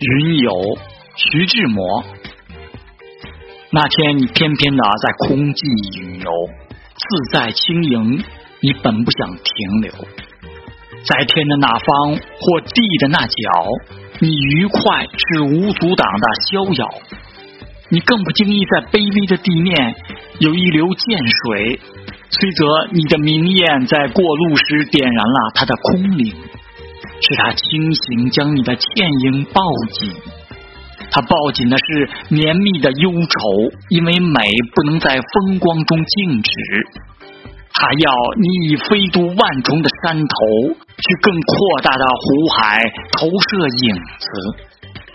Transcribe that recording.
云游，徐志摩。那天你翩翩的在空际云游，自在轻盈，你本不想停留。在天的那方或地的那角，你愉快是无阻挡的逍遥。你更不经意在卑微的地面有一流涧水，虽则你的明艳在过路时点燃了它的空灵。是他轻行将你的倩影抱紧，他抱紧的是绵密的忧愁，因为美不能在风光中静止，他要你以飞渡万重的山头，去更扩大的湖海投射影子。